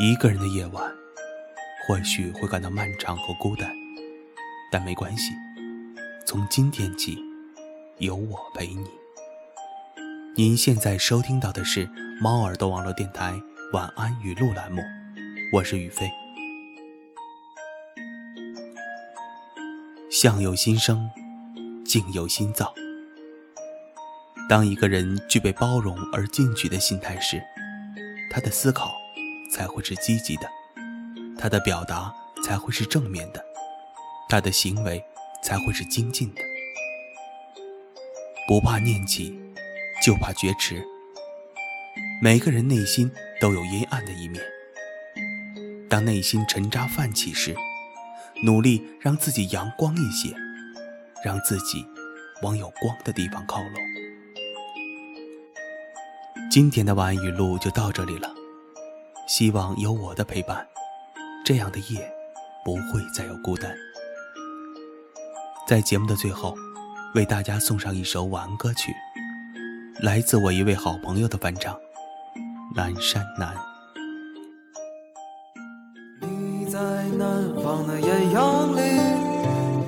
一个人的夜晚，或许会感到漫长和孤单，但没关系，从今天起，有我陪你。您现在收听到的是猫耳朵网络电台晚安语录栏目，我是雨飞。相由心生，境由心造。当一个人具备包容而进取的心态时，他的思考。才会是积极的，他的表达才会是正面的，他的行为才会是精进的。不怕念起，就怕觉迟。每个人内心都有阴暗的一面，当内心沉渣泛起时，努力让自己阳光一些，让自己往有光的地方靠拢。今天的晚安语录就到这里了。希望有我的陪伴，这样的夜不会再有孤单。在节目的最后，为大家送上一首晚安歌曲，来自我一位好朋友的翻唱《南山南》。你在南方的艳阳里，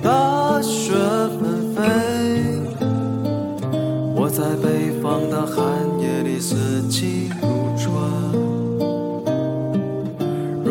大雪纷飞；我在北方的寒夜里，四季如春。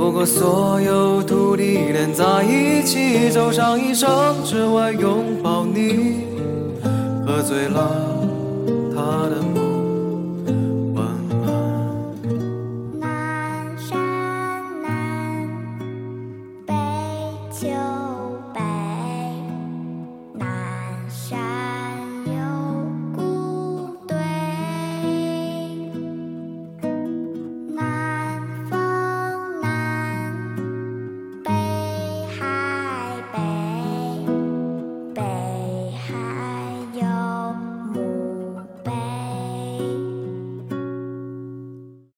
如果所有土地连在一起，走上一生，只为拥抱你，喝醉了他的。